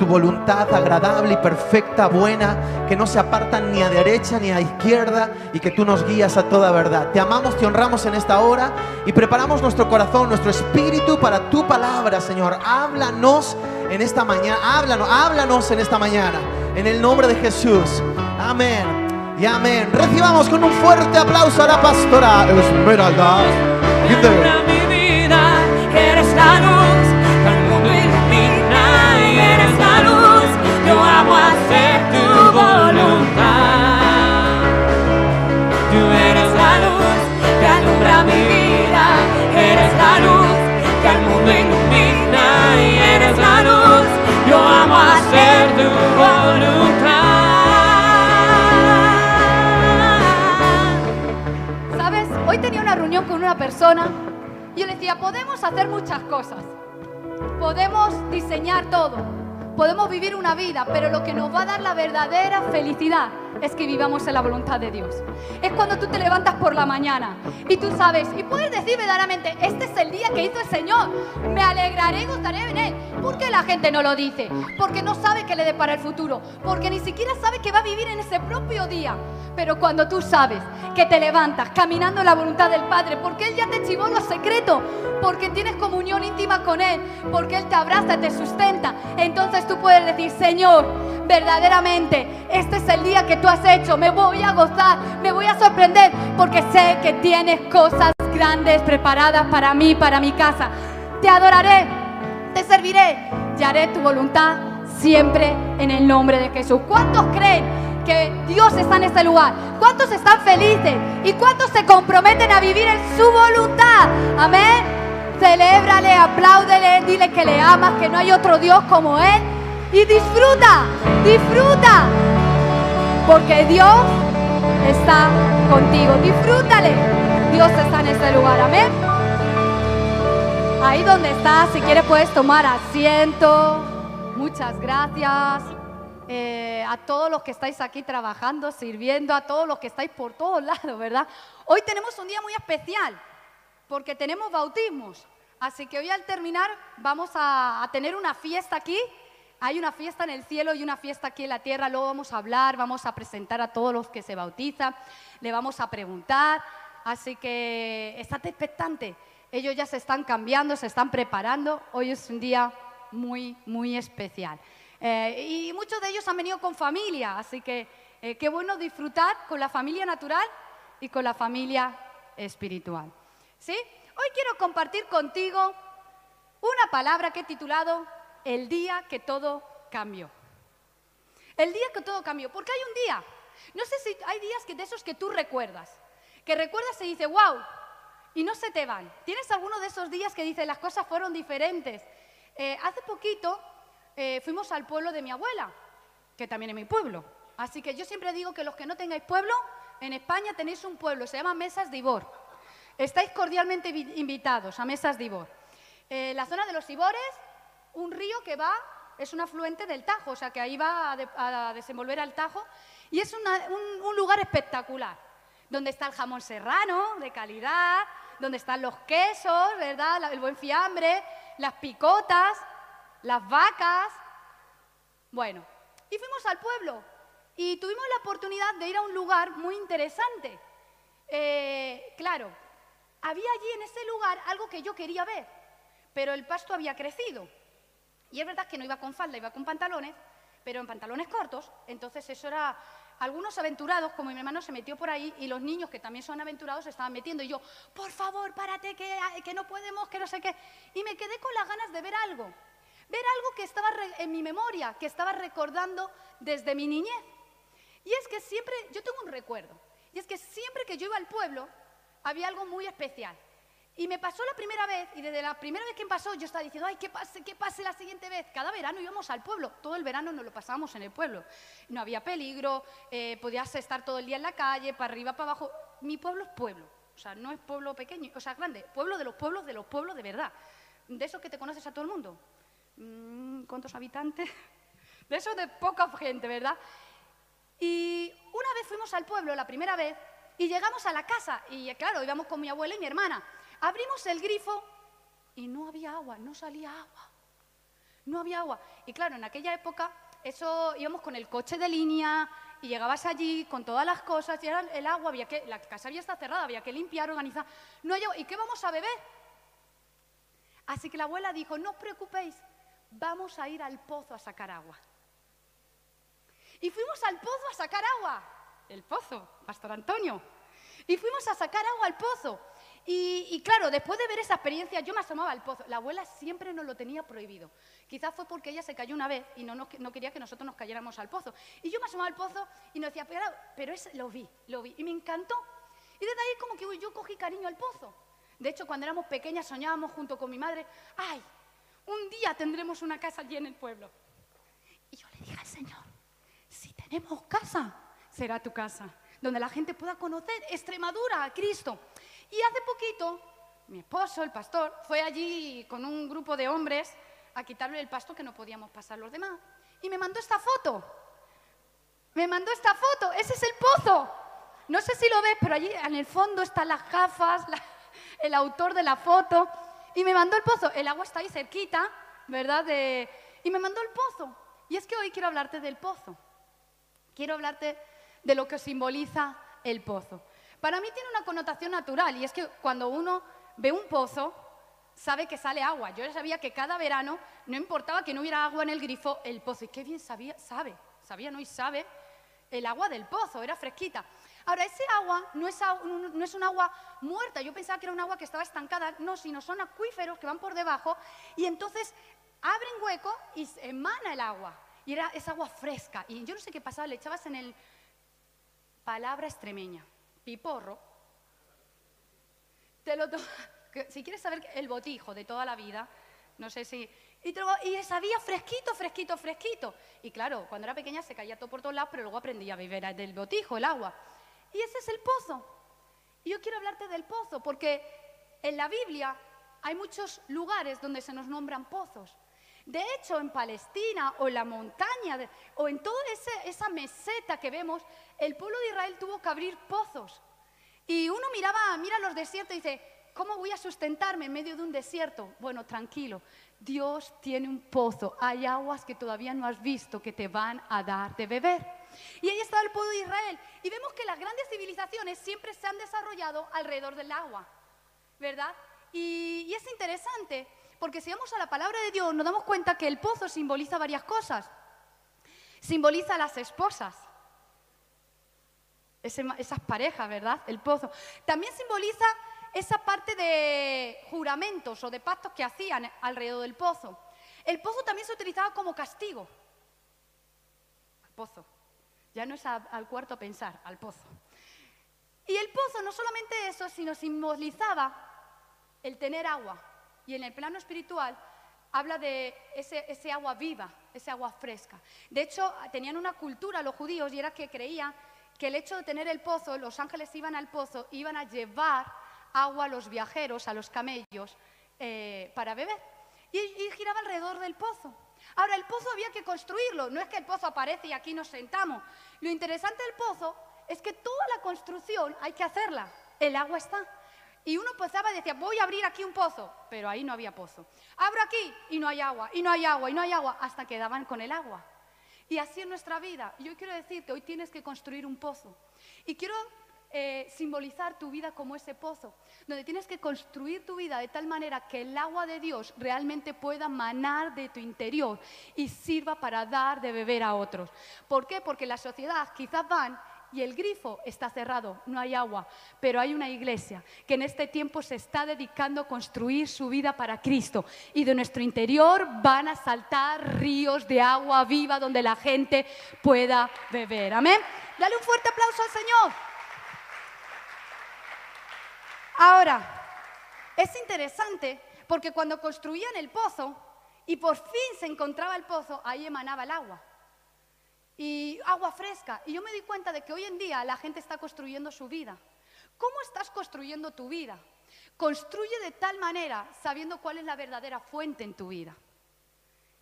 tu voluntad agradable y perfecta, buena, que no se apartan ni a derecha ni a izquierda y que tú nos guías a toda verdad. Te amamos, te honramos en esta hora y preparamos nuestro corazón, nuestro espíritu para tu palabra, Señor. Háblanos en esta mañana, háblanos, háblanos en esta mañana, en el nombre de Jesús. Amén. Y amén. Recibamos con un fuerte aplauso a la pastora Esmeralda. ¿Sabes? Hoy tenía una reunión con una persona y yo le decía, podemos hacer muchas cosas. Podemos diseñar todo. Podemos vivir una vida, pero lo que nos va a dar la verdadera felicidad es que vivamos en la voluntad de Dios. Es cuando tú te levantas por la mañana y tú sabes, y puedes decir verdaderamente, este es el día que hizo el Señor. Me alegraré y gozaré en Él. ¿Por qué la gente no lo dice? Porque no sabe qué le depara el futuro. Porque ni siquiera sabe que va a vivir en ese propio día. Pero cuando tú sabes que te levantas caminando en la voluntad del Padre, porque Él ya te chivó los secretos, porque tienes comunión íntima con Él, porque Él te abraza, te sustenta, entonces tú puedes decir, Señor, verdaderamente, este es el día que tú has hecho, me voy a gozar, me voy a sorprender, porque sé que tienes cosas grandes preparadas para mí, para mi casa. Te adoraré, te serviré y haré tu voluntad siempre en el nombre de Jesús. ¿Cuántos creen que Dios está en este lugar? ¿Cuántos están felices? ¿Y cuántos se comprometen a vivir en su voluntad? Amén. Celébrale, apláudele, dile que le amas, que no hay otro Dios como Él. Y disfruta, disfruta. Porque Dios está contigo. Disfrútale. Dios está en este lugar. Amén. Ahí donde estás, si quieres puedes tomar asiento. Muchas gracias. Eh, a todos los que estáis aquí trabajando, sirviendo, a todos los que estáis por todos lados, ¿verdad? Hoy tenemos un día muy especial porque tenemos bautismos. Así que hoy al terminar vamos a, tener una fiesta aquí. Hay una fiesta en el cielo y una fiesta aquí en la tierra. Luego vamos a hablar, vamos a presentar a todos los que se bautizan, le vamos a preguntar. Así que estate expectante. Ellos ya se están cambiando, se están preparando. Hoy es un día muy, muy especial. Eh, y muchos de ellos han venido con familia, así que eh, qué bueno disfrutar con la familia natural y con la familia espiritual. ¿Sí? Hoy quiero compartir contigo una palabra que he titulado El día que todo cambió. El día que todo cambió, porque hay un día. No sé si hay días que de esos que tú recuerdas, que recuerdas y dices, wow, y no se te van. ¿Tienes alguno de esos días que dices las cosas fueron diferentes? Eh, hace poquito eh, fuimos al pueblo de mi abuela, que también es mi pueblo. Así que yo siempre digo que los que no tengáis pueblo, en España tenéis un pueblo, se llama Mesas de Ibor. Estáis cordialmente vi- invitados a Mesas de Ibor. Eh, la zona de los Ibores, un río que va, es un afluente del Tajo, o sea que ahí va a, de- a desenvolver al Tajo, y es un, lugar espectacular, donde está el jamón serrano de calidad, donde están los quesos, ¿verdad? El buen fiambre, las picotas, las vacas. Bueno, y fuimos al pueblo y tuvimos la oportunidad de ir a un lugar muy interesante. Eh, claro, había allí en ese lugar algo que yo quería ver, pero el pasto había crecido. Y es verdad que no iba con falda, iba con pantalones, pero en pantalones cortos. Entonces eso era... Algunos aventurados, como mi hermano, se metió por ahí y los niños, que también son aventurados, se estaban metiendo. Y yo, por favor, párate, que, no podemos, que no sé qué. Y me quedé con las ganas de ver algo. Ver algo que estaba en mi memoria, que estaba recordando desde mi niñez. Y es que siempre, yo tengo un recuerdo, y es que siempre que yo iba al pueblo, había algo muy especial. Y me pasó la primera vez, y desde la primera vez que me pasó, yo estaba diciendo, ay, que pase, que pase la siguiente vez. Cada verano íbamos al pueblo, todo el verano nos lo pasábamos en el pueblo. No había peligro, eh, podías estar todo el día en la calle, para arriba, para abajo. Mi pueblo es pueblo, o sea, no es pueblo pequeño, o sea, grande, pueblo de los pueblos, de los pueblos de verdad. De esos que te conoces a todo el mundo. Mm, ¿Cuántos habitantes? De esos de poca gente, ¿verdad? Y una vez fuimos al pueblo, la primera vez, y llegamos a la casa, y claro, íbamos con mi abuela y mi hermana. Abrimos el grifo y no había agua, no salía agua. No había agua. Y claro, en aquella época, eso íbamos con el coche de línea y llegabas allí con todas las cosas y era el agua, había que, la casa había estado cerrada, había que limpiar, organizar. No hay agua. ¿Y qué vamos a beber? Así que la abuela dijo, no os preocupéis, vamos a ir al pozo a sacar agua. Y fuimos al pozo a sacar agua. El pozo, Pastor Antonio. Y fuimos a sacar agua al pozo. Y, claro, después de ver esa experiencia, yo me asomaba al pozo. La abuela siempre nos lo tenía prohibido. Quizás fue porque ella se cayó una vez y no, quería que nosotros nos cayéramos al pozo. Y yo me asomaba al pozo y nos decía, pero, pero ese, lo vi, lo vi. Y me encantó. Y desde ahí como que yo cogí cariño al pozo. De hecho, cuando éramos pequeñas soñábamos junto con mi madre, ay, un día tendremos una casa allí en el pueblo. Y yo le dije al Señor, si tenemos casa, será tu casa, donde la gente pueda conocer Extremadura, a Cristo. Y hace poquito, mi esposo, el pastor, fue allí con un grupo de hombres a quitarle el pasto que no podíamos pasar los demás. Y me mandó esta foto. Me mandó esta foto. Ese es el pozo. No sé si lo ves, pero allí en el fondo están las gafas, el autor de la foto. Y me mandó el pozo. El agua está ahí cerquita, ¿verdad? Y me mandó el pozo. Y es que hoy quiero hablarte del pozo. Quiero hablarte de lo que simboliza el pozo. Para mí tiene una connotación natural y es que cuando uno ve un pozo, sabe que sale agua. Yo ya sabía que cada verano, no importaba que no hubiera agua en el grifo, el pozo. Y qué bien sabía, sabe, sabía, no y sabe, el agua del pozo, era fresquita. Ahora, ese agua no es, no es un agua muerta. Yo pensaba que era un agua que estaba estancada. No, sino son acuíferos que van por debajo y entonces abren hueco y emana el agua. Y era esa agua fresca. Y yo no sé qué pasaba, le echabas en el palabra extremeña piporro, te lo si quieres saber el botijo de toda la vida, no sé si... Y, y sabía fresquito, fresquito, fresquito. Y claro, cuando era pequeña se caía todo por todos lados, pero luego aprendí a beber del botijo, el agua. Y ese es el pozo. Y yo quiero hablarte del pozo, porque en la Biblia hay muchos lugares donde se nos nombran pozos. De hecho, en Palestina o en la montaña o en toda esa meseta que vemos, el pueblo de Israel tuvo que abrir pozos. Y uno miraba, mira los desiertos y dice, ¿cómo voy a sustentarme en medio de un desierto? Bueno, tranquilo, Dios tiene un pozo, hay aguas que todavía no has visto que te van a dar de beber. Y ahí está el pueblo de Israel. Y vemos que las grandes civilizaciones siempre se han desarrollado alrededor del agua, ¿verdad? Y, y es interesante porque si vamos a la palabra de Dios, nos damos cuenta que el pozo simboliza varias cosas. Simboliza las esposas, esas parejas, ¿verdad? El pozo. También simboliza esa parte de juramentos o de pactos que hacían alrededor del pozo. El pozo también se utilizaba como castigo. Al pozo. Ya no es al cuarto a pensar, al pozo. Y el pozo no solamente eso, sino simbolizaba el tener agua. Y en el plano espiritual habla de ese, agua viva, ese agua fresca. De hecho, tenían una cultura los judíos y era que creían que el hecho de tener el pozo, los ángeles iban al pozo, iban a llevar agua a los viajeros, a los camellos, eh, para beber. Y, y, giraba alrededor del pozo. Ahora, el pozo había que construirlo, no es que el pozo aparece y aquí nos sentamos. Lo interesante del pozo es que toda la construcción hay que hacerla, el agua está. Y uno pasaba y decía, voy a abrir aquí un pozo, pero ahí no había pozo. Abro aquí y no hay agua, y no hay agua, y no hay agua, hasta que daban con el agua. Y así en nuestra vida. Yo quiero decirte, hoy tienes que construir un pozo. Y quiero eh, simbolizar tu vida como ese pozo, donde tienes que construir tu vida de tal manera que el agua de Dios realmente pueda manar de tu interior y sirva para dar de beber a otros. ¿Por qué? Porque la sociedad quizás van y el grifo está cerrado, no hay agua, pero hay una iglesia que en este tiempo se está dedicando a construir su vida para Cristo y de nuestro interior van a saltar ríos de agua viva donde la gente pueda beber. Amén. Dale un fuerte aplauso al Señor. Ahora, es interesante porque cuando construían el pozo y por fin se encontraba el pozo, ahí emanaba el agua y agua fresca. Y yo me di cuenta de que hoy en día la gente está construyendo su vida. ¿Cómo estás construyendo tu vida? Construye de tal manera sabiendo cuál es la verdadera fuente en tu vida.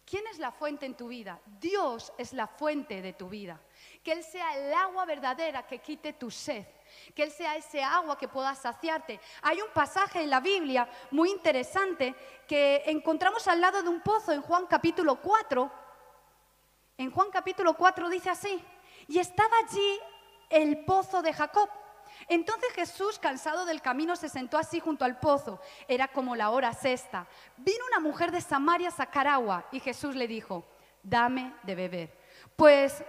¿Quién es la fuente en tu vida? Dios es la fuente de tu vida. Que Él sea el agua verdadera que quite tu sed. que Él sea ese agua que pueda saciarte. Hay un pasaje en la Biblia muy interesante que encontramos al lado de un pozo en Juan capítulo 4. En Juan capítulo 4 dice así, y estaba allí el pozo de Jacob. Entonces Jesús, cansado del camino, se sentó así junto al pozo. Era como la hora sexta. Vino una mujer de Samaria a sacar agua y Jesús le dijo, dame de beber. Pues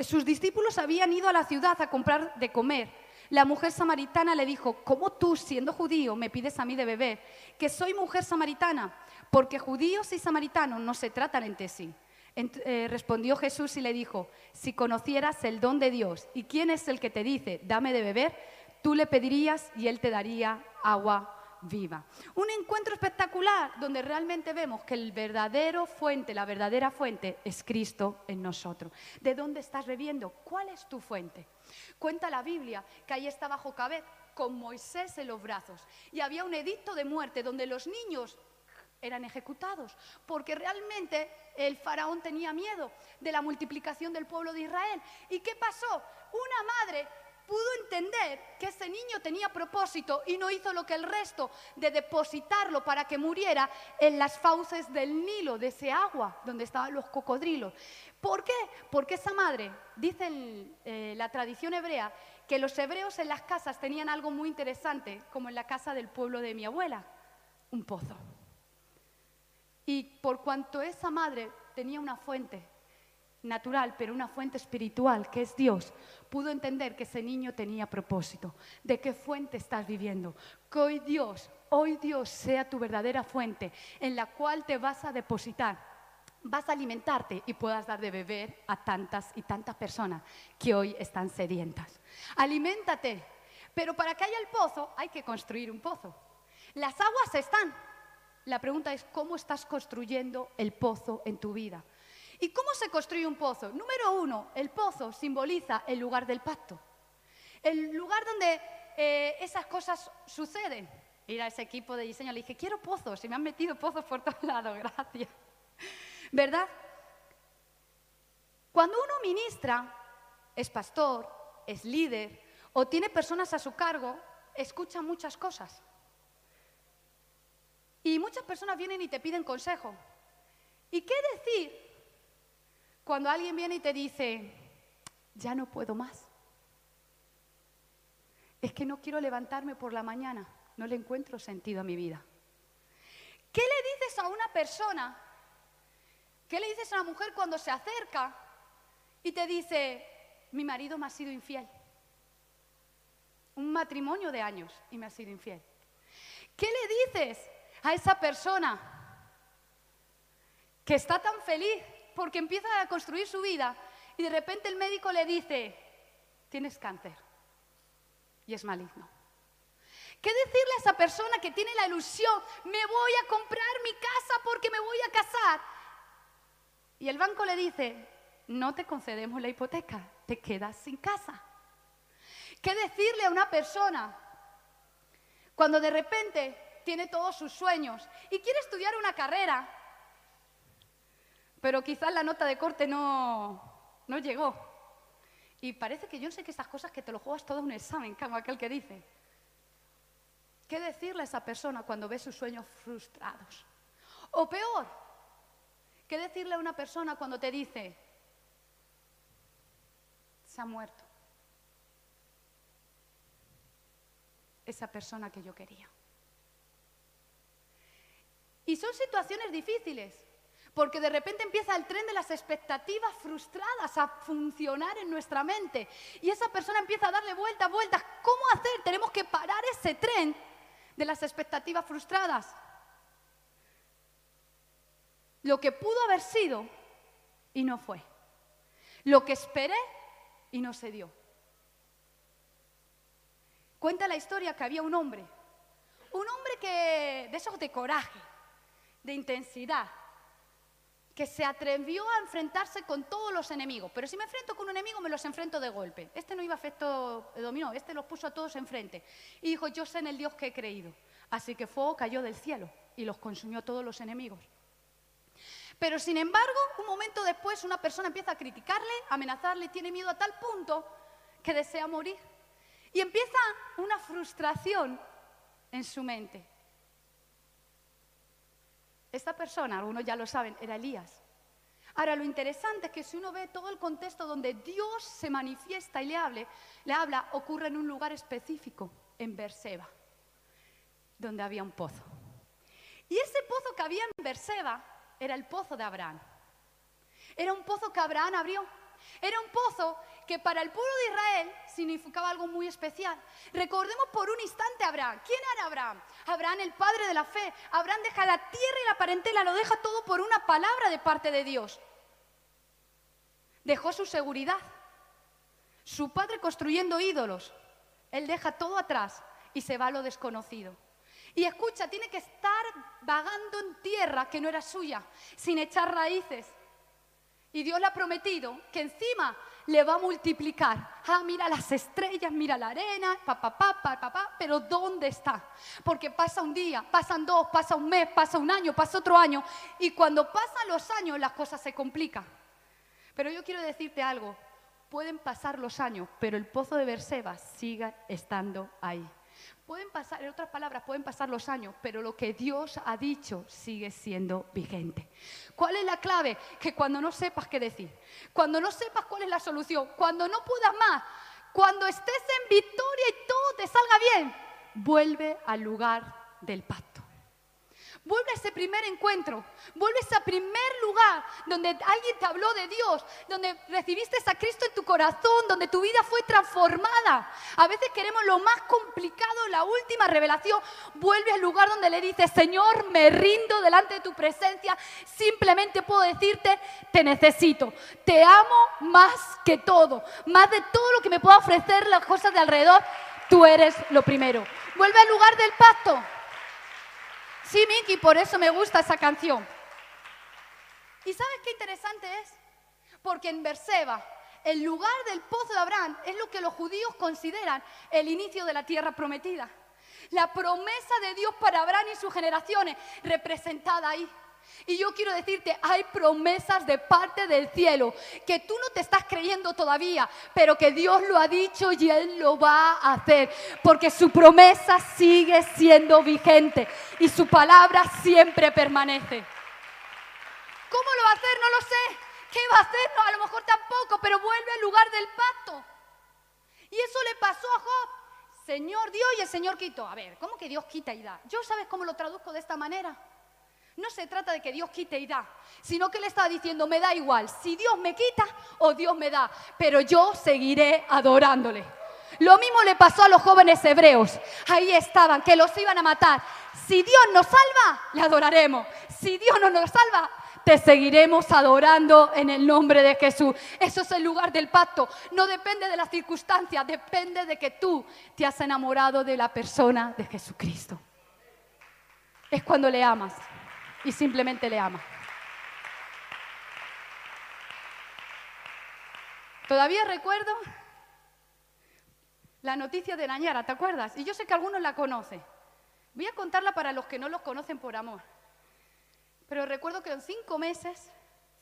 sus discípulos habían ido a la ciudad a comprar de comer. La mujer samaritana le dijo, ¿cómo tú, siendo judío, me pides a mí de beber? Que soy mujer samaritana, porque judíos y samaritanos no se tratan entre sí. Eh, respondió Jesús y le dijo, si conocieras el don de Dios y quién es el que te dice, dame de beber, tú le pedirías y él te daría agua viva. Un encuentro espectacular donde realmente vemos que el verdadero fuente, la verdadera fuente es Cristo en nosotros. ¿De dónde estás bebiendo? ¿Cuál es tu fuente? Cuenta la Biblia que ahí estaba Jocabet con Moisés en los brazos y había un edicto de muerte donde los niños eran ejecutados, porque realmente el faraón tenía miedo de la multiplicación del pueblo de Israel. ¿Y qué pasó? Una madre pudo entender que ese niño tenía propósito y no hizo lo que el resto de depositarlo para que muriera en las fauces del Nilo, de ese agua donde estaban los cocodrilos. ¿Por qué? Porque esa madre, dice eh, la tradición hebrea, que los hebreos en las casas tenían algo muy interesante, como en la casa del pueblo de mi abuela, un pozo. Y por cuanto esa madre tenía una fuente natural, pero una fuente espiritual, que es Dios, pudo entender que ese niño tenía propósito. ¿De qué fuente estás viviendo? Que hoy Dios, hoy Dios sea tu verdadera fuente en la cual te vas a depositar. Vas a alimentarte y puedas dar de beber a tantas y tantas personas que hoy están sedientas. Aliméntate, pero para que haya el pozo hay que construir un pozo. Las aguas están, la pregunta es, ¿cómo estás construyendo el pozo en tu vida? ¿Y cómo se construye un pozo? Número uno, el pozo simboliza el lugar del pacto. El lugar donde eh, esas cosas suceden. Ir a ese equipo de diseño, le dije, quiero pozos, y me han metido pozos por todos lados, gracias. ¿Verdad? Cuando uno ministra, es pastor, es líder o tiene personas a su cargo, escucha muchas cosas. Y muchas personas vienen y te piden consejo. ¿Y qué decir cuando alguien viene y te dice, ya no puedo más? Es que no quiero levantarme por la mañana, no le encuentro sentido a mi vida. ¿Qué le dices a una persona? ¿Qué le dices a una mujer cuando se acerca y te dice, mi marido me ha sido infiel? Un matrimonio de años y me ha sido infiel. ¿Qué le dices a esa persona que está tan feliz porque empieza a construir su vida y de repente el médico le dice, tienes cáncer y es maligno? ¿Qué decirle a esa persona que tiene la ilusión, me voy a comprar mi casa porque me voy a casar? Y el banco le dice, no te concedemos la hipoteca, te quedas sin casa. ¿Qué decirle a una persona cuando de repente tiene todos sus sueños y quiere estudiar una carrera, pero quizás la nota de corte no, no llegó? Y parece que yo sé que esas cosas que te lo juegas todo un examen, como aquel que dice. ¿Qué decirle a esa persona cuando ve sus sueños frustrados? O peor, ¿qué decirle a una persona cuando te dice, se ha muerto? Esa persona que yo quería. Y son situaciones difíciles, porque de repente empieza el tren de las expectativas frustradas a funcionar en nuestra mente. Y esa persona empieza a darle vueltas, vueltas. ¿Cómo hacer? Tenemos que parar ese tren de las expectativas frustradas. Lo que pudo haber sido y no fue. Lo que esperé y no se dio. Cuenta la historia que había un hombre, un hombre que de esos de coraje, de intensidad, que se atrevió a enfrentarse con todos los enemigos. Pero si me enfrento con un enemigo, me los enfrento de golpe. Este no iba a efecto dominó, este los puso a todos enfrente. Y dijo, yo sé en el Dios que he creído. Así que fuego cayó del cielo y los consumió a todos los enemigos. Pero sin embargo, un momento después una persona empieza a criticarle, amenazarle, tiene miedo a tal punto que desea morir. Y empieza una frustración en su mente. Esta persona, algunos ya lo saben, era Elías. Ahora, lo interesante es que si uno ve todo el contexto donde Dios se manifiesta y le, le habla, ocurre en un lugar específico, en Berseba, donde había un pozo. Y ese pozo que había en Berseba era el pozo de Abraham. Era un pozo que Abraham abrió. Era un pozo que para el pueblo de Israel significaba algo muy especial. Recordemos por un instante a Abraham. ¿Quién era Abraham? Abraham, el padre de la fe. Abraham deja la tierra y la parentela, lo deja todo por una palabra de parte de Dios. Dejó su seguridad. Su padre construyendo ídolos. Él deja todo atrás y se va a lo desconocido. Y escucha, tiene que estar vagando en tierra que no era suya, sin echar raíces. Y Dios le ha prometido que encima le va a multiplicar. Ah, mira las estrellas, mira la arena, papá, papá, papá, pero ¿dónde está? Porque pasa un día, pasan dos, pasa un mes, pasa un año, pasa otro año, y cuando pasan los años las cosas se complican. Pero yo quiero decirte algo, pueden pasar los años, pero el pozo de Berseba sigue estando ahí. Pueden pasar, en otras palabras, pueden pasar los años, pero lo que Dios ha dicho sigue siendo vigente. ¿Cuál es la clave? Que cuando no sepas qué decir, cuando no sepas cuál es la solución, cuando no puedas más, cuando estés en victoria y todo te salga bien, vuelve al lugar del pacto. Vuelve a ese primer encuentro, vuelve a ese primer lugar donde alguien te habló de Dios, donde recibiste a Cristo en tu corazón, donde tu vida fue transformada. A veces queremos lo más complicado, la última revelación. Vuelve al lugar donde le dices, Señor, me rindo delante de tu presencia. Simplemente puedo decirte, te necesito. Te amo más que todo, más de todo lo que me pueda ofrecer las cosas de alrededor. Tú eres lo primero. Vuelve al lugar del pacto. Sí, Miki, por eso me gusta esa canción. ¿Y sabes qué interesante es? Porque en Berseba, el lugar del pozo de Abraham es lo que los judíos consideran el inicio de la tierra prometida. La promesa de Dios para Abraham y sus generaciones representada ahí. Y yo quiero decirte, hay promesas de parte del cielo que tú no te estás creyendo todavía, pero que Dios lo ha dicho y Él lo va a hacer, porque su promesa sigue siendo vigente y su palabra siempre permanece. ¿Cómo lo va a hacer? No lo sé. ¿Qué va a hacer? No, a lo mejor tampoco, pero vuelve al lugar del pacto. Y eso le pasó a Job. Señor dio y el Señor quitó. A ver, ¿cómo que Dios quita y da? ¿Yo sabes cómo lo traduzco de esta manera? No se trata de que Dios quite y da, sino que Él está diciendo, me da igual, si Dios me quita o Dios me da, pero yo seguiré adorándole. Lo mismo le pasó a los jóvenes hebreos. Ahí estaban, que los iban a matar. Si Dios nos salva, le adoraremos. Si Dios no nos salva, te seguiremos adorando en el nombre de Jesús. Eso es el lugar del pacto. No depende de las circunstancias, depende de que tú te has enamorado de la persona de Jesucristo. Es cuando le amas y simplemente le ama. Todavía recuerdo la noticia de Nañara, ¿te acuerdas? Y yo sé que algunos la conocen. Voy a contarla para los que no los conocen por amor. Pero recuerdo que en cinco meses,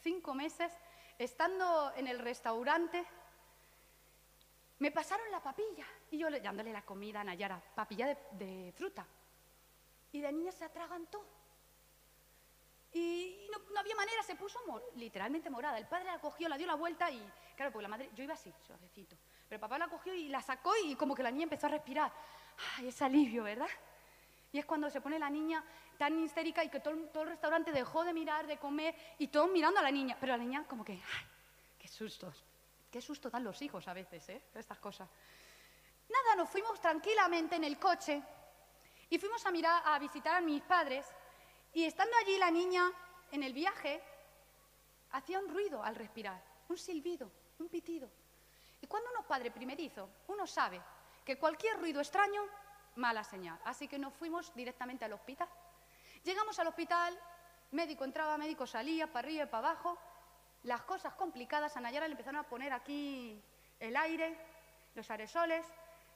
cinco meses, estando en el restaurante, me pasaron la papilla. Y yo dándole la comida a Nayara, papilla de, de fruta. Y de niña se atragantó. Y no, había manera, se puso literalmente morada. El padre la cogió, la dio la vuelta y, claro, porque la madre, yo iba así, suavecito. Pero papá la cogió y la sacó y como que la niña empezó a respirar. Ay, es alivio, ¿verdad? Y es cuando se pone la niña tan histérica y que todo, todo, el restaurante dejó de mirar, de comer y todos mirando a la niña. Pero la niña como que, ay, qué sustos. Qué susto dan los hijos a veces, ¿eh? Estas cosas. Nada, nos fuimos tranquilamente en el coche y fuimos a mirar, a visitar a mis padres y estando allí la niña en el viaje, hacía un ruido al respirar, un silbido, un pitido. Y cuando uno es padre primerizo, uno sabe que cualquier ruido extraño, mala señal. Así que nos fuimos directamente al hospital. Llegamos al hospital, médico entraba, médico salía, para arriba y para abajo. Las cosas complicadas, a Nayara le empezaron a poner aquí el aire, los aerosoles.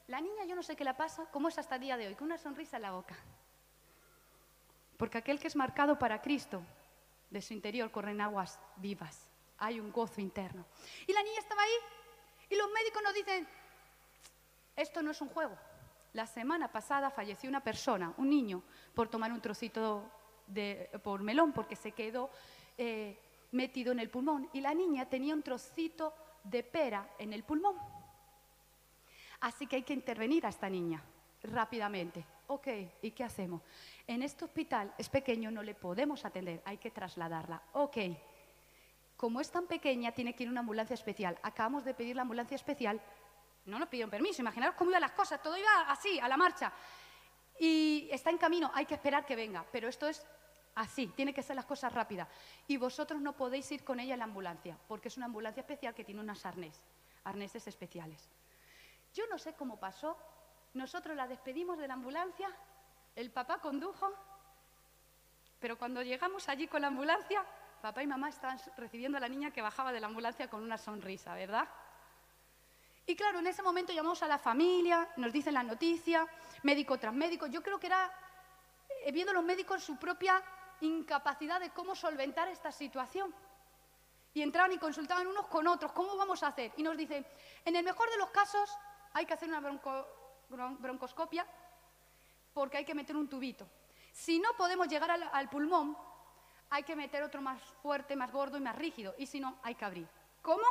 La niña, yo no sé qué le pasa, cómo es hasta el día de hoy, con una sonrisa en la boca. Porque aquel que es marcado para Cristo, de su interior corren aguas vivas. Hay un gozo interno. Y la niña estaba ahí y los médicos nos dicen, Esto no es un juego. La semana pasada falleció una persona, un niño, por tomar un trocito de, por melón, porque se quedó eh, metido en el pulmón. Y la niña tenía un trocito de pera en el pulmón. Así que hay que intervenir a esta niña rápidamente. Ok, ¿y qué hacemos? En este hospital es pequeño, no le podemos atender, hay que trasladarla. Ok, como es tan pequeña, tiene que ir una ambulancia especial. Acabamos de pedir la ambulancia especial, no nos pidieron permiso, imaginaros cómo iban las cosas, todo iba así, a la marcha. Y está en camino, hay que esperar que venga, pero esto es así, tiene que ser las cosas rápidas. Y vosotros no podéis ir con ella en la ambulancia, porque es una ambulancia especial que tiene unas arnés, arneses especiales. Yo no sé cómo pasó, nosotros la despedimos de la ambulancia, el papá condujo, pero cuando llegamos allí con la ambulancia, papá y mamá estaban recibiendo a la niña que bajaba de la ambulancia con una sonrisa, ¿verdad? Y claro, en ese momento llamamos a la familia, nos dicen la noticia, médico tras médico. Yo creo que era eh, viendo los médicos su propia incapacidad de cómo solventar esta situación. Y entraban y consultaban unos con otros, ¿cómo vamos a hacer? Y nos dicen, en el mejor de los casos hay que hacer una broncoscopia porque hay que meter un tubito. Si no podemos llegar al, pulmón, hay que meter otro más fuerte, más gordo y más rígido. Y si no, hay que abrir. ¿Cómo?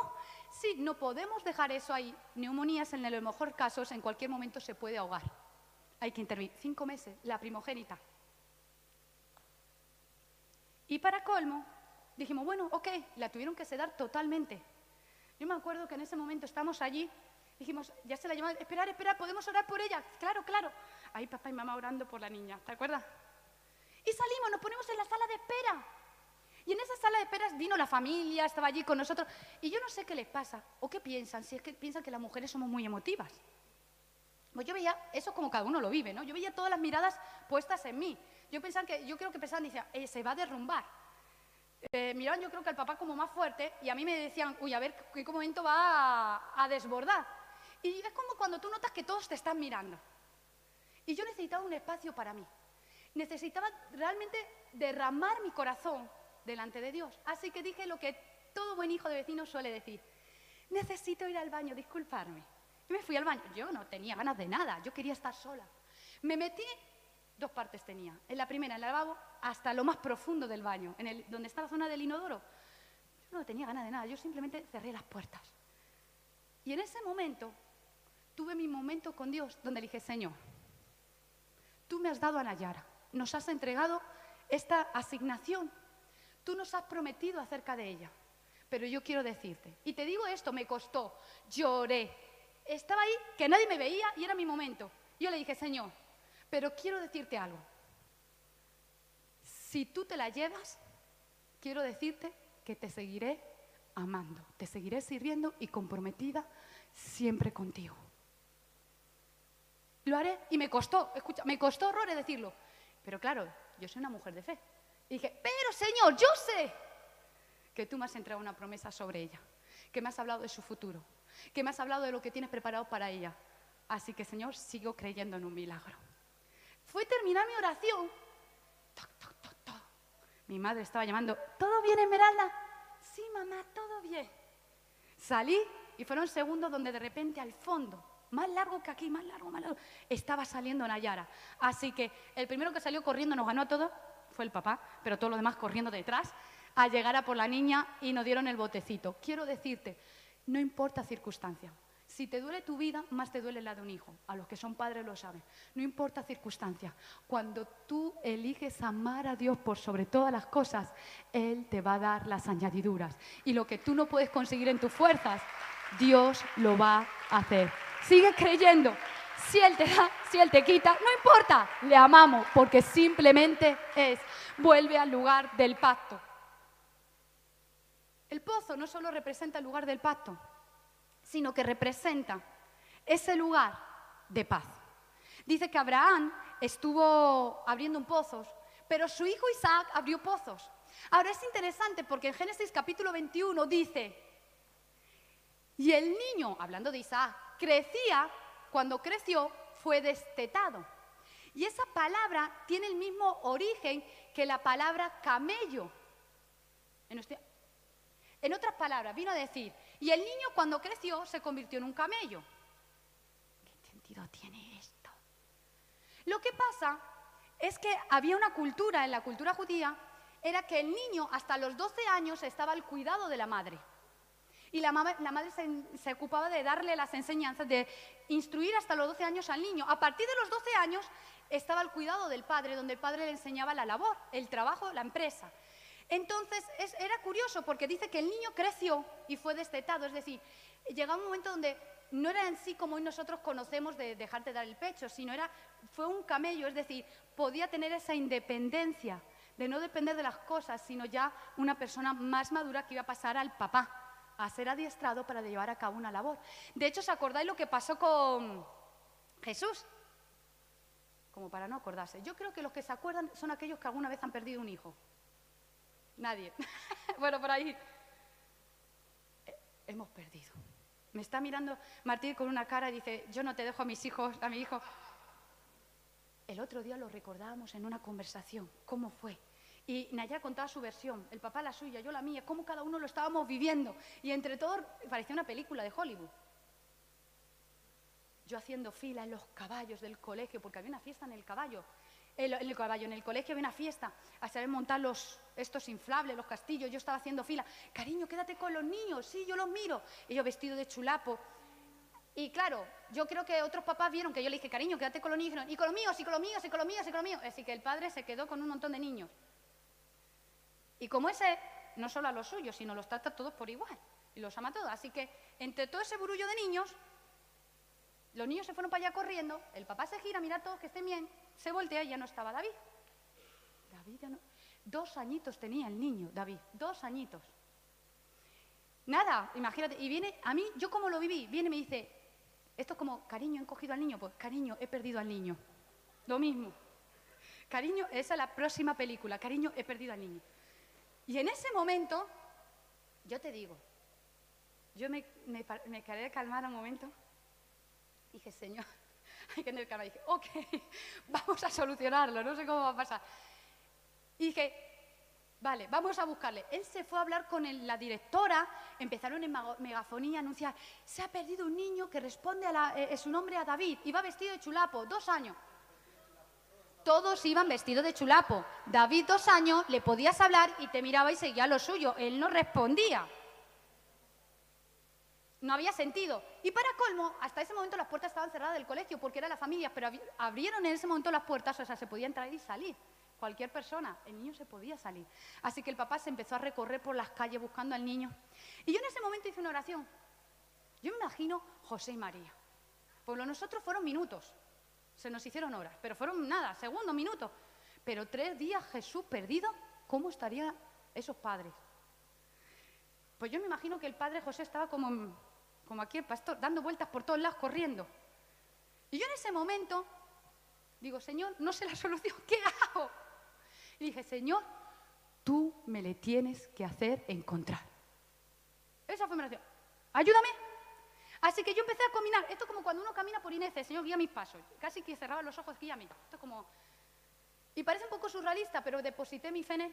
Sí, no podemos dejar eso ahí. Neumonías, en el mejor casos, en cualquier momento se puede ahogar. Hay que intervenir. Cinco meses, la primogénita. Y para colmo, dijimos, bueno, ok, la tuvieron que sedar totalmente. Yo me acuerdo que en ese momento estamos allí, dijimos, ya se la llamaban, esperar, esperar, podemos orar por ella. Claro, claro. Ahí papá y mamá orando por la niña, ¿te acuerdas? Y salimos, nos ponemos en la sala de espera. Y en esa sala de esperas vino la familia, estaba allí con nosotros. Y yo no sé qué les pasa o qué piensan, si es que piensan que las mujeres somos muy emotivas. Pues yo veía, eso como cada uno lo vive, ¿no? Yo veía todas las miradas puestas en mí. Yo pensaba que, yo creo que pensaban, decían, eh, se va a derrumbar. Eh, miraban yo creo que al papá como más fuerte y a mí me decían, uy, a ver qué momento va a, a desbordar. Y es como cuando tú notas que todos te están mirando. Y yo necesitaba un espacio para mí. Necesitaba realmente derramar mi corazón delante de Dios. Así que dije lo que todo buen hijo de vecino suele decir. Necesito ir al baño, disculparme. Y me fui al baño. Yo no tenía ganas de nada, yo quería estar sola. Me metí, dos partes tenía. En la primera, en el lavabo, hasta lo más profundo del baño, en el, donde está la zona del inodoro. Yo no tenía ganas de nada, yo simplemente cerré las puertas. Y en ese momento tuve mi momento con Dios, donde le dije, Señor, tú me has dado a Nayara, nos has entregado esta asignación Tú nos has prometido acerca de ella, pero yo quiero decirte, y te digo esto, me costó, lloré, estaba ahí que nadie me veía y era mi momento. Yo le dije, Señor, pero quiero decirte algo. Si tú te la llevas, quiero decirte que te seguiré amando, te seguiré sirviendo y comprometida siempre contigo. Lo haré y me costó, escucha, me costó horrores decirlo, pero claro, yo soy una mujer de fe dije, pero Señor, yo sé que tú me has entregado una promesa sobre ella, que me has hablado de su futuro, que me has hablado de lo que tienes preparado para ella. Así que Señor, sigo creyendo en un milagro. Fue terminar mi oración. Mi madre estaba llamando, ¿todo bien, Esmeralda? Sí, mamá, todo bien. Salí y fueron segundos donde de repente al fondo, más largo que aquí, más largo, más largo, estaba saliendo Nayara. Así que el primero que salió corriendo nos ganó a todos fue el papá, pero todos los demás corriendo detrás, a llegar a por la niña y nos dieron el botecito. Quiero decirte, no importa circunstancia. Si te duele tu vida, más te duele la de un hijo. A los que son padres lo saben. No importa circunstancia. Cuando tú eliges amar a Dios por sobre todas las cosas, Él te va a dar las añadiduras. Y lo que tú no puedes conseguir en tus fuerzas, Dios lo va a hacer. Sigue creyendo. Si Él te da, si Él te quita, no importa, le amamos porque simplemente es, vuelve al lugar del pacto. El pozo no solo representa el lugar del pacto, sino que representa ese lugar de paz. Dice que Abraham estuvo abriendo pozos, pero su hijo Isaac abrió pozos. Ahora es interesante porque en Génesis capítulo 21 dice, y el niño, hablando de Isaac, crecía cuando creció, fue destetado. Y esa palabra tiene el mismo origen que la palabra camello. En, otras palabras, vino a decir, y el niño cuando creció se convirtió en un camello. sentido tiene esto? Lo que pasa es que había una cultura en la cultura judía, era que el niño hasta los 12 años estaba al cuidado de la madre. Y la, ma- la madre se, ocupaba de darle las enseñanzas, de instruir hasta los 12 años al niño. A partir de los 12 años estaba al cuidado del padre, donde el padre le enseñaba la labor, el trabajo, la empresa. Entonces es- era curioso porque dice que el niño creció y fue destetado, es decir, llegaba un momento donde no era en sí como hoy nosotros conocemos de dejarte dar el pecho, sino era, fue un camello, es decir, podía tener esa independencia de no depender de las cosas, sino ya una persona más madura que iba a pasar al papá, a ser adiestrado para llevar a cabo una labor. De hecho, ¿os acordáis lo que pasó con Jesús? Como para no acordarse. Yo creo que los que se acuerdan son aquellos que alguna vez han perdido un hijo. Nadie. bueno, por ahí. Eh, hemos perdido. Me está mirando Martín con una cara y dice, yo no te dejo a mis hijos, a mi hijo. El otro día lo recordábamos en una conversación, cómo fue. Y Nayar contaba su versión, el papá la suya, yo la mía, cómo cada uno lo estábamos viviendo. Y entre todos parecía una película de Hollywood. Yo haciendo fila en los caballos del colegio, porque había una fiesta en el caballo. En el caballo, en el colegio había una fiesta, a saber montar los, estos inflables, los castillos, yo estaba haciendo fila. Cariño, quédate con los niños, sí, yo los miro. Y yo vestido de chulapo. Y claro, yo creo que otros papás vieron que yo le dije, cariño, quédate con los niños, y con los míos, y con los míos, y con los míos, y con los míos. Así que el padre se quedó con un montón de niños. Y como ese, no solo a los suyos, sino los trata todos por igual. Y los ama todos. Así que entre todo ese burullo de niños, los niños se fueron para allá corriendo, el papá se gira, mira a todos que estén bien, se voltea y ya no estaba David. David ya no... Dos añitos tenía el niño, David, dos añitos. Nada, imagínate, y viene a mí, yo como lo viví, viene y me dice, esto es como, cariño, he cogido al niño, pues cariño, he perdido al niño. Lo mismo. Cariño, esa es la próxima película, cariño, he perdido al niño. Y en ese momento, yo te digo, yo me, me, me quedé calmada un momento. Dije, Señor, hay que tener calma. Dije, ok, vamos a solucionarlo, no sé cómo va a pasar. Y dije, vale, vamos a buscarle. Él se fue a hablar con la directora, empezaron en megafonía a anunciar, se ha perdido un niño que responde a la- eh, su nombre a David, y va vestido de chulapo, dos años. Todos iban vestidos de chulapo. David, dos años, le podías hablar y te miraba y seguía lo suyo. Él no respondía. No había sentido. Y para colmo, hasta ese momento las puertas estaban cerradas del colegio porque era la familia, pero abri- abrieron en ese momento las puertas, o sea, se podía entrar y salir. Cualquier persona, el niño se podía salir. Así que el papá se empezó a recorrer por las calles buscando al niño. Y yo en ese momento hice una oración. Yo me imagino José y María. Por lo nosotros fueron minutos. Se nos hicieron horas, pero fueron nada, segundos, minutos. Pero tres días Jesús perdido, ¿cómo estarían esos padres? Pues yo me imagino que el padre José estaba como, como aquí el pastor, dando vueltas por todos lados, corriendo. Y yo en ese momento digo, Señor, no sé la solución, ¿qué hago? Y dije, Señor, tú me le tienes que hacer encontrar. Esa fue mi oración. Ayúdame. Así que yo empecé a caminar. Esto es como cuando uno camina por Inés, Señor, guía mis pasos. Casi que cerraba los ojos, guíame. Esto es como... Y parece un poco surrealista, pero deposité mi fe.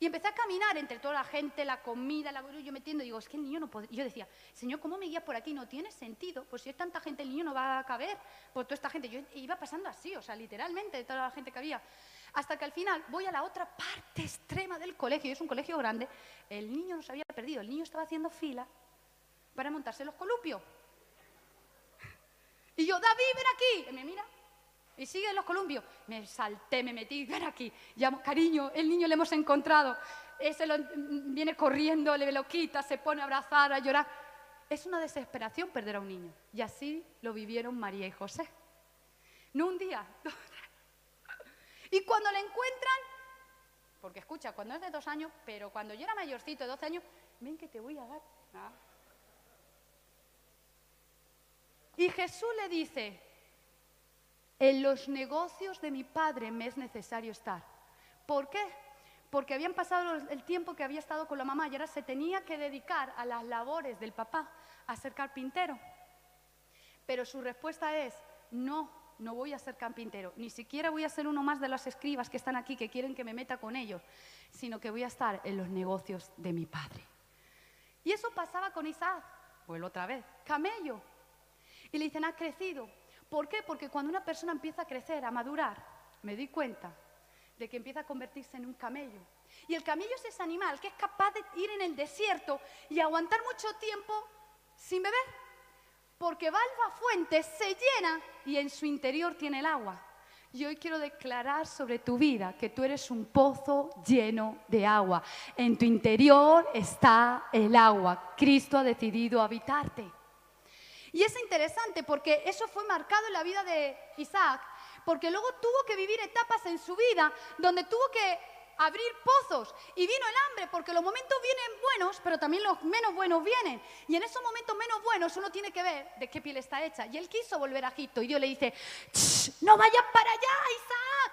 Y empecé a caminar entre toda la gente, la comida, la yo metiendo. Digo, es que el niño no puede. Yo decía, Señor, ¿cómo me guías por aquí? No tiene sentido. Pues si es tanta gente, el niño no va a caber. Por toda esta gente. Yo iba pasando así, o sea, literalmente, de toda la gente que había. Hasta que al final voy a la otra parte extrema del colegio. Y es un colegio grande. El niño no se había perdido. El niño estaba haciendo fila para montarse los columpios. Y yo, David, ven aquí. Y me mira. Y sigue en los columpios. Me salté, me metí, ven aquí. Llamo, cariño, el niño le hemos encontrado. Ese lo- viene corriendo, le lo quita, se pone a abrazar, a llorar. Es una desesperación perder a un niño. Y así lo vivieron María y José. No un día. Y cuando le encuentran, porque escucha, cuando es de dos años, pero cuando yo era mayorcito, de 12 años, ven que te voy a dar. Ah. Y Jesús le dice, en los negocios de mi padre me es necesario estar. ¿Por qué? Porque habían pasado el tiempo que había estado con la mamá y ahora se tenía que dedicar a las labores del papá, a ser carpintero. Pero su respuesta es, no, no voy a ser carpintero, ni siquiera voy a ser uno más de los escribas que están aquí, que quieren que me meta con ellos, sino que voy a estar en los negocios de mi padre. Y eso pasaba con Isaac, vuelvo otra vez, camello. Y le dicen, has crecido. ¿Por qué? Porque cuando una persona empieza a crecer, a madurar, me doy cuenta de que empieza a convertirse en un camello. Y el camello es ese animal que es capaz de ir en el desierto y aguantar mucho tiempo sin beber. Porque va a la fuente, se llena y en su interior tiene el agua. Y hoy quiero declarar sobre tu vida que tú eres un pozo lleno de agua. En tu interior está el agua. Cristo ha decidido habitarte. Y es interesante porque eso fue marcado en la vida de Isaac, porque luego tuvo que vivir etapas en su vida donde tuvo que abrir pozos y vino el hambre, porque los momentos vienen buenos, pero también los menos buenos vienen. Y en esos momentos menos buenos uno tiene que ver de qué piel está hecha. Y él quiso volver a Egipto y Dios le dice, "Shh, no vayas para allá, Isaac.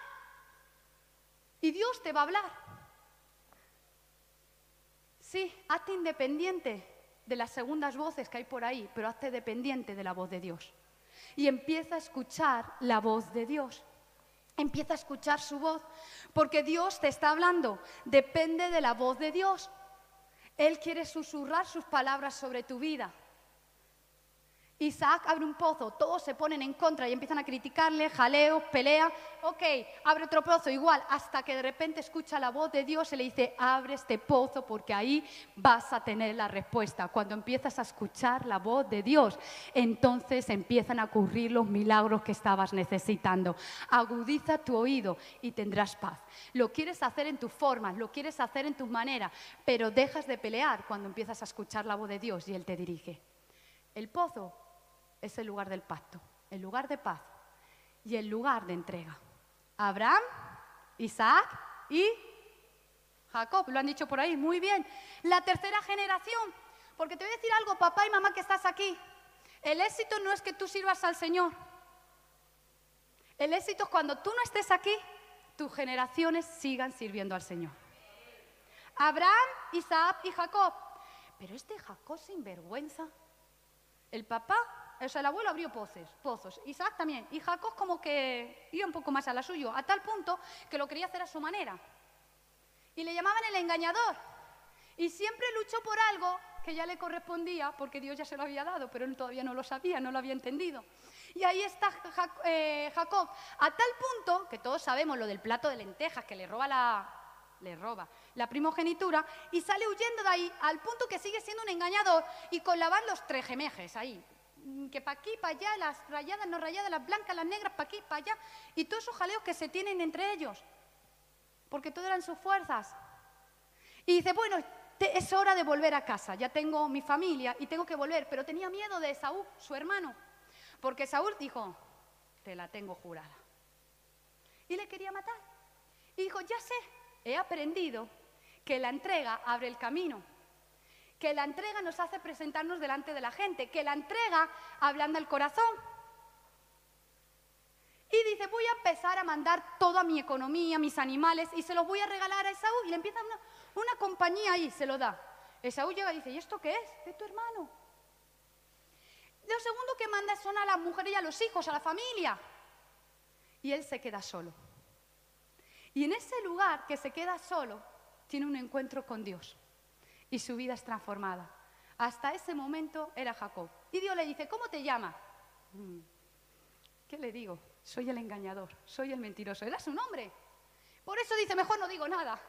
Y Dios te va a hablar. Sí, hazte independiente de las segundas voces que hay por ahí, pero hazte dependiente de la voz de Dios. Y empieza a escuchar la voz de Dios. Empieza a escuchar su voz, porque Dios te está hablando. Depende de la voz de Dios. Él quiere susurrar sus palabras sobre tu vida. Isaac abre un pozo, todos se ponen en contra y empiezan a criticarle, jaleo, pelea. Ok, abre otro pozo igual, hasta que de repente escucha la voz de Dios y le dice, abre este pozo porque ahí vas a tener la respuesta. Cuando empiezas a escuchar la voz de Dios, entonces empiezan a ocurrir los milagros que estabas necesitando. Agudiza tu oído y tendrás paz. Lo quieres hacer en tus formas, lo quieres hacer en tus maneras, pero dejas de pelear cuando empiezas a escuchar la voz de Dios y Él te dirige. El pozo es el lugar del pacto, el lugar de paz y el lugar de entrega. Abraham, Isaac y Jacob, lo han dicho por ahí, muy bien. La tercera generación, porque te voy a decir algo, papá y mamá que estás aquí. El éxito no es que tú sirvas al Señor. El éxito es cuando tú no estés aquí, tus generaciones sigan sirviendo al Señor. Abraham, Isaac y Jacob. Pero este Jacob sin vergüenza. El papá o sea, el abuelo abrió pozos, pozos, Isaac también, y Jacob como que iba un poco más a la suyo, a tal punto que lo quería hacer a su manera. Y le llamaban el engañador. Y siempre luchó por algo que ya le correspondía, porque Dios ya se lo había dado, pero él todavía no lo sabía, no lo había entendido. Y ahí está eh, Jacob, a tal punto que todos sabemos lo del plato de lentejas que le roba la, primogenitura y sale huyendo de ahí al punto que sigue siendo un engañador y con la los trejemejes ahí, que para aquí, para allá, las rayadas, no rayadas, las blancas, las negras, para aquí, para allá, y todos esos jaleos que se tienen entre ellos, porque todo eran sus fuerzas. Y dice, bueno, es hora de volver a casa, ya tengo mi familia y tengo que volver, pero tenía miedo de Saúl, su hermano, porque Saúl dijo, te la tengo jurada. Y le quería matar. Y dijo, ya sé, he aprendido que la entrega abre el camino que la entrega nos hace presentarnos delante de la gente, que la entrega ablanda el corazón. Y dice, voy a empezar a mandar toda mi economía, mis animales, y se los voy a regalar a Esaú. Y le empieza una, una compañía ahí, se lo da. Esaú llega y dice, ¿y esto qué es? De tu hermano. Lo segundo que manda son a las mujeres y a los hijos, a la familia. Y él se queda solo. Y en ese lugar que se queda solo, tiene un encuentro con Dios y su vida es transformada. Hasta ese momento era Jacob. Y Dios le dice, ¿cómo te llamas? Mm, ¿Qué le digo? Soy el engañador, soy el mentiroso. Era su nombre. Por eso dice, mejor no digo nada.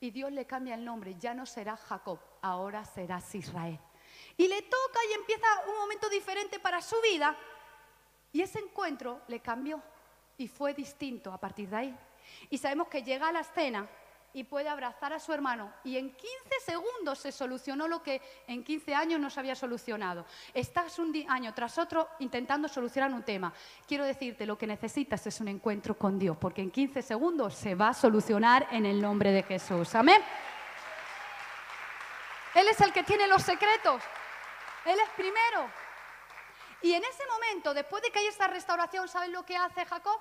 Y Dios le cambia el nombre, ya no será Jacob, ahora serás Israel. Y le toca y empieza un momento diferente para su vida. Y ese encuentro le cambió y fue distinto a partir de ahí. Y sabemos que llega a la escena y puede abrazar a su hermano. Y en 15 segundos se solucionó lo que en 15 años no se había solucionado. Estás un año tras otro intentando solucionar un tema. Quiero decirte, lo que necesitas es un encuentro con Dios, porque en 15 segundos se va a solucionar en el nombre de Jesús. Amén. Él es el que tiene los secretos. Él es primero. Y en ese momento, después de que hay esta restauración, ¿saben lo que hace Jacob?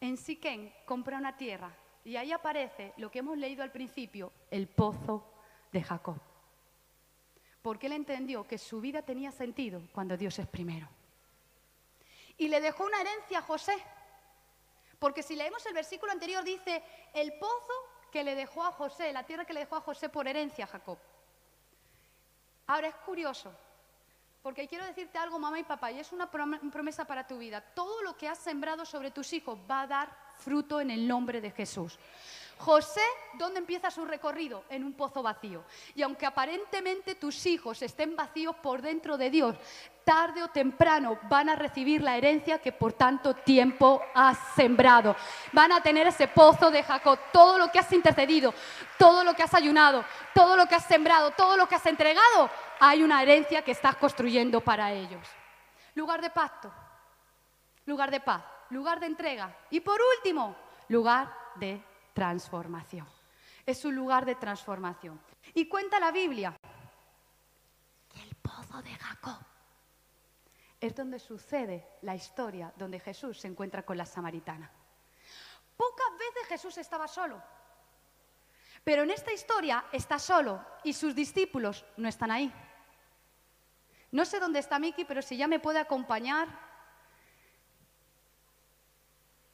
En Siquén compra una tierra y ahí aparece lo que hemos leído al principio, el pozo de Jacob. Porque él entendió que su vida tenía sentido cuando Dios es primero. Y le dejó una herencia a José. Porque si leemos el versículo anterior dice, el pozo que le dejó a José, la tierra que le dejó a José por herencia a Jacob. Ahora es curioso, Porque quiero decirte algo, mamá y papá, y es una prom- promesa para tu vida. Todo lo que has sembrado sobre tus hijos va a dar fruto en el nombre de Jesús. José, ¿dónde empieza su recorrido? En un pozo vacío. Y aunque aparentemente tus hijos estén vacíos por dentro de Dios, tarde o temprano van a recibir la herencia que por tanto tiempo has sembrado. Van a tener ese pozo de Jacob, todo lo que has intercedido, todo lo que has ayunado, todo lo que has sembrado, todo lo que has entregado, hay una herencia que estás construyendo para ellos. Lugar de pacto, lugar de paz, lugar de entrega y por último, lugar de transformación. Es un lugar de transformación. Y cuenta la Biblia que el pozo de Jacob es donde sucede la historia donde Jesús se encuentra con la samaritana. Pocas veces Jesús estaba solo, pero en esta historia está solo y sus discípulos no están ahí. No sé dónde está Miki, pero si ya me puede acompañar.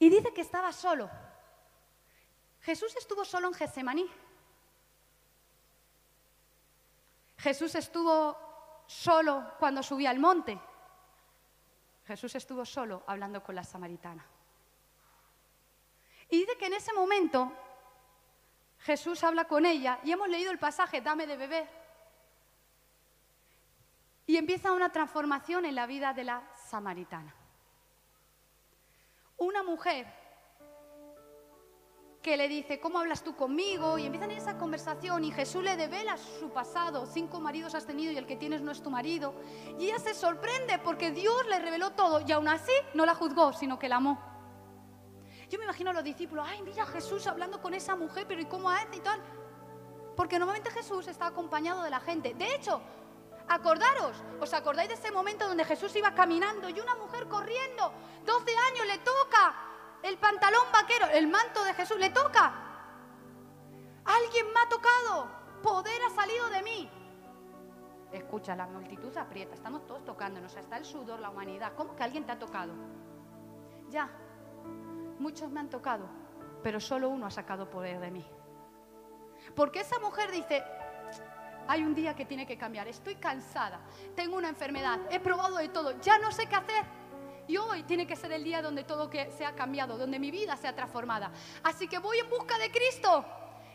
Y dice que estaba solo. Jesús estuvo solo en Getsemaní. Jesús estuvo solo cuando subía al monte. Jesús estuvo solo hablando con la samaritana. Y dice que en ese momento Jesús habla con ella y hemos leído el pasaje, dame de beber. Y empieza una transformación en la vida de la samaritana. Una mujer que le dice, ¿cómo hablas tú conmigo? Y empiezan esa conversación y Jesús le devela su pasado. Cinco maridos has tenido y el que tienes no es tu marido. Y ella se sorprende porque Dios le reveló todo y aún así no la juzgó, sino que la amó. Yo me imagino a los discípulos, ay, mira Jesús hablando con esa mujer, pero ¿y cómo hace y tal? Porque normalmente Jesús está acompañado de la gente. De hecho, acordaros, ¿os acordáis de ese momento donde Jesús iba caminando y una mujer corriendo, 12 años, le toca el pantalón vaquero, el manto de Jesús, le toca? Alguien me ha tocado, poder ha salido de mí. Escucha, la multitud aprieta, estamos todos tocándonos, hasta el sudor, la humanidad. ¿Cómo que alguien te ha tocado? Ya, muchos me han tocado, pero solo uno ha sacado poder de mí. Porque esa mujer dice, hay un día que tiene que cambiar, estoy cansada, tengo una enfermedad, he probado de todo, ya no sé qué hacer. Y hoy tiene que ser el día donde todo que sea cambiado, donde mi vida sea transformada. Así que voy en busca de Cristo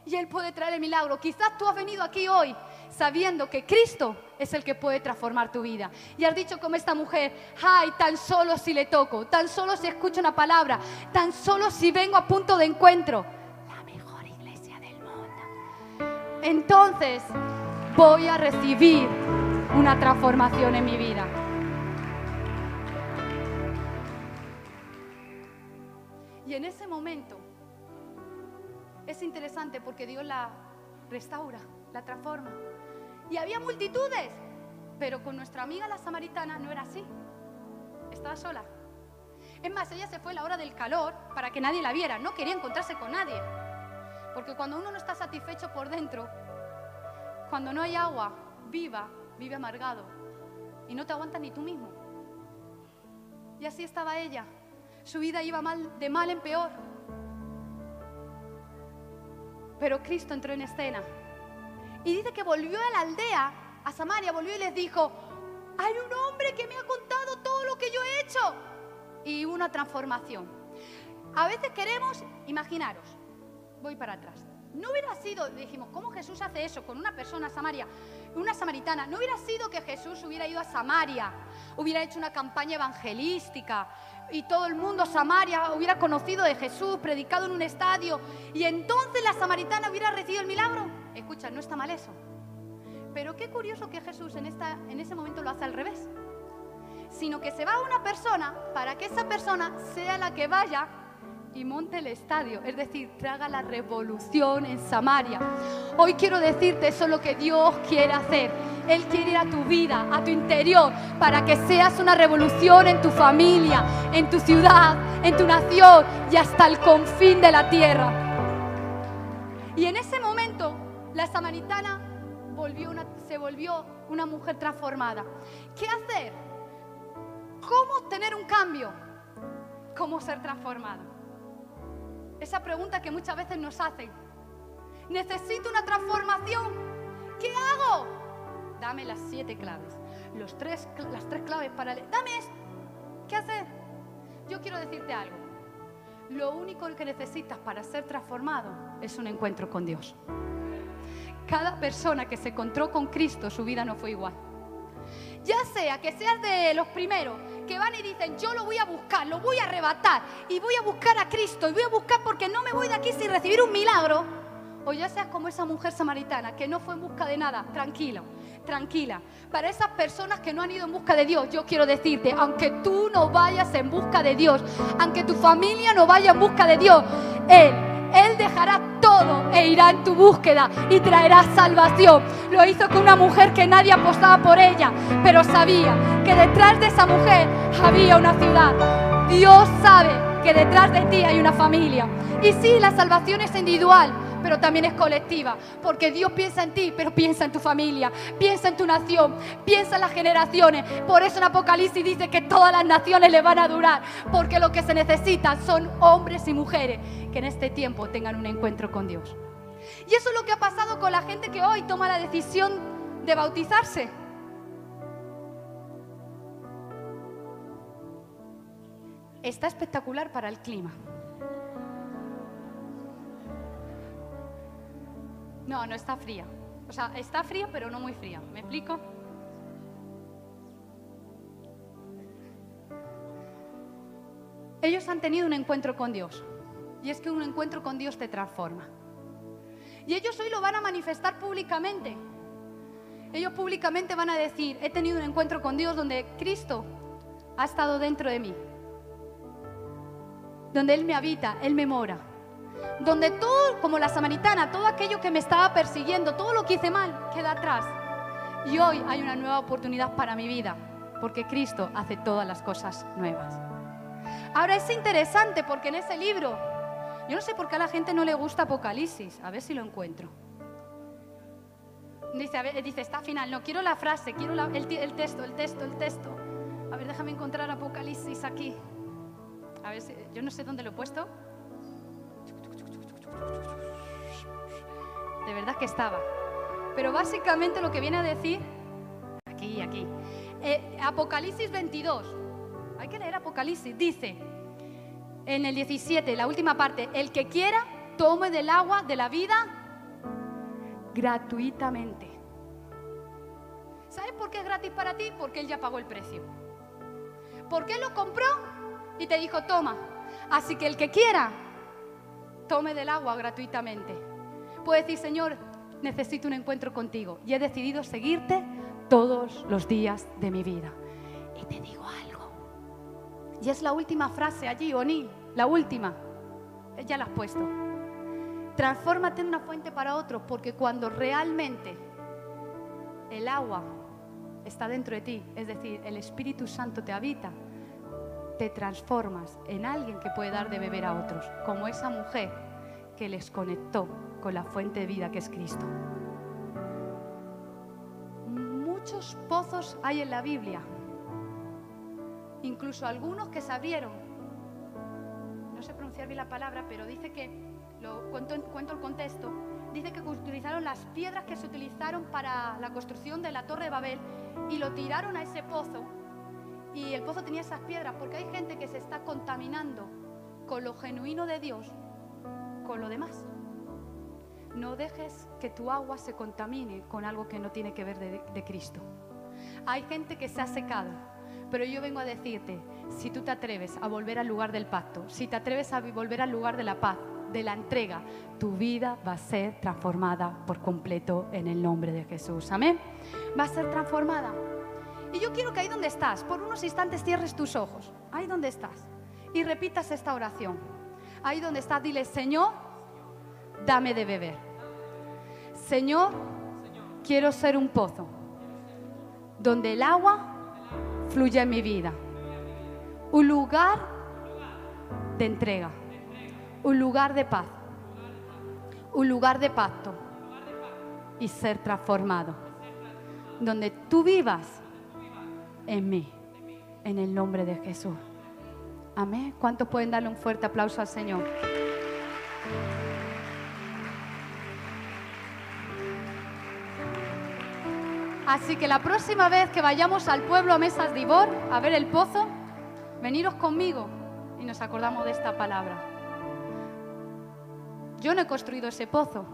y Él puede traer el milagro. Quizás tú has venido aquí hoy sabiendo que Cristo es el que puede transformar tu vida. Y has dicho como esta mujer, ay, tan solo si le toco, tan solo si escucho una palabra, tan solo si vengo a punto de encuentro. La mejor iglesia del mundo. Entonces voy a recibir una transformación en mi vida. Y en ese momento es interesante porque Dios la restaura, la transforma. Y había multitudes, pero con nuestra amiga la samaritana no era así. Estaba sola. Es más, ella se fue a la hora del calor para que nadie la viera, no quería encontrarse con nadie. Porque cuando uno no está satisfecho por dentro, cuando no hay agua viva, vive amargado. Y no te aguantas ni tú mismo. Y así estaba ella. Su vida iba mal, de mal en peor. Pero Cristo entró en escena. Y dice que volvió a la aldea, a Samaria, volvió y les dijo, hay un hombre que me ha contado todo lo que yo he hecho. Y una transformación. A veces queremos, imaginaros, voy para atrás. No hubiera sido, dijimos, ¿cómo Jesús hace eso con una persona Samaria, una samaritana? No hubiera sido que Jesús hubiera ido a Samaria, hubiera hecho una campaña evangelística y todo el mundo Samaria hubiera conocido de Jesús, predicado en un estadio y entonces la samaritana hubiera recibido el milagro. Escucha, no está mal eso. Pero qué curioso que Jesús en, esta, en ese momento lo hace al revés. Sino que se va a una persona para que esa persona sea la que vaya y monte el estadio, es decir, traga la revolución en Samaria. Hoy quiero decirte eso es lo que Dios quiere hacer. Él quiere ir a tu vida, a tu interior, para que seas una revolución en tu familia, en tu ciudad, en tu nación y hasta el confín de la tierra. Y en ese momento, la samaritana se volvió una mujer transformada. ¿Qué hacer? ¿Cómo obtener un cambio? ¿Cómo ser transformado? Esa pregunta que muchas veces nos hacen. Necesito una transformación. ¿Qué hago? Dame las siete claves. los tres, las tres claves para... Dame. ¿Qué hacer? Yo quiero decirte algo. Lo único que necesitas para ser transformado es un encuentro con Dios. Cada persona que se encontró con Cristo, su vida no fue igual. Ya sea que seas de los primeros que van y dicen, yo lo voy a buscar, lo voy a arrebatar y voy a buscar a Cristo y voy a buscar porque no me voy de aquí sin recibir un milagro. O ya seas como esa mujer samaritana que no fue en busca de nada, tranquilo, tranquila. Para esas personas que no han ido en busca de Dios, yo quiero decirte, aunque tú no vayas en busca de Dios, aunque tu familia no vaya en busca de Dios, Él, Él dejará todo e irá en tu búsqueda y traerá salvación. Lo hizo con una mujer que nadie apostaba por ella, pero sabía que detrás de esa mujer había una ciudad. Dios sabe que detrás de ti hay una familia. Y sí, la salvación es individual, pero también es colectiva, porque Dios piensa en ti, pero piensa en tu familia, piensa en tu nación, piensa en las generaciones. Por eso en Apocalipsis dice que todas las naciones le van a durar, porque lo que se necesitan son hombres y mujeres que en este tiempo tengan un encuentro con Dios. Y eso es lo que ha pasado con la gente que hoy toma la decisión de bautizarse. Está espectacular para el clima. No, no está fría. O sea, está fría, pero no muy fría. ¿Me explico? Ellos han tenido un encuentro con Dios. Y es que un encuentro con Dios te transforma. Y ellos hoy lo van a manifestar públicamente. Ellos públicamente van a decir, he tenido un encuentro con Dios donde Cristo ha estado dentro de mí. Donde Él me habita, Él me mora. Donde todo, como la samaritana, todo aquello que me estaba persiguiendo, todo lo que hice mal, queda atrás. Y hoy hay una nueva oportunidad para mi vida, porque Cristo hace todas las cosas nuevas. Ahora es interesante porque en ese libro, yo no sé por qué a la gente no le gusta Apocalipsis, a ver si lo encuentro. Dice, a ver, dice, está final, no, quiero la frase, quiero el, texto, el texto, el texto. A ver, déjame encontrar Apocalipsis aquí. A ver, yo no sé dónde lo he puesto. De verdad que estaba. Pero básicamente lo que viene a decir, aquí, aquí, Eh, Apocalipsis 22, hay que leer Apocalipsis, dice en el 17, la última parte, el que quiera, tome del agua de la vida gratuitamente. ¿Sabes por qué es gratis para ti? Porque Él ya pagó el precio. Porque Él lo compró y te dijo, toma. Así que el que quiera, tome del agua gratuitamente. Puede decir, Señor, necesito un encuentro contigo y he decidido seguirte todos los días de mi vida. Y te digo algo. Y es la última frase allí, O'Neill, la última. Ya la has puesto. Transfórmate en una fuente para otros, porque cuando realmente el agua está dentro de ti, es decir, el Espíritu Santo te habita, te transformas en alguien que puede dar de beber a otros, como esa mujer que les conectó con la fuente de vida que es Cristo. Muchos pozos hay en la Biblia, incluso algunos que se abrieron. No sé pronunciar bien la palabra, pero dice que, lo cuento, cuento el contexto, dice que utilizaron las piedras que se utilizaron para la construcción de la Torre de Babel y lo tiraron a ese pozo. Y el pozo tenía esas piedras porque hay gente que se está contaminando con lo genuino de Dios, con lo demás. No dejes que tu agua se contamine con algo que no tiene que ver de, de Cristo. Hay gente que se ha secado, pero yo vengo a decirte, si tú te atreves a volver al lugar del pacto, si te atreves a volver al lugar de la paz, de la entrega, tu vida va a ser transformada por completo en el nombre de Jesús. Amén. Va a ser transformada. Yo quiero que ahí donde estás, por unos instantes cierres tus ojos, ahí donde estás, y repitas esta oración. Ahí donde estás, dile, Señor, dame de beber. Señor, quiero ser un pozo donde el agua fluya en mi vida. Un lugar de entrega, un lugar de paz, un lugar de pacto y ser transformado. Donde tú vivas en mí, en el nombre de Jesús. Amén. ¿Cuántos pueden darle un fuerte aplauso al Señor? Así que la próxima vez que vayamos al pueblo a Mesas de Ibor a ver el pozo, veniros conmigo y nos acordamos de esta palabra. Yo no he construido ese pozo,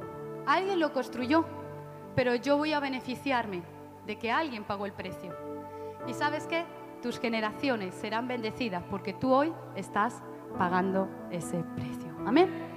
alguien lo construyó, pero yo voy a beneficiarme de que alguien pagó el precio. ¿Y sabes qué? Tus generaciones serán bendecidas porque tú hoy estás pagando ese precio. Amén.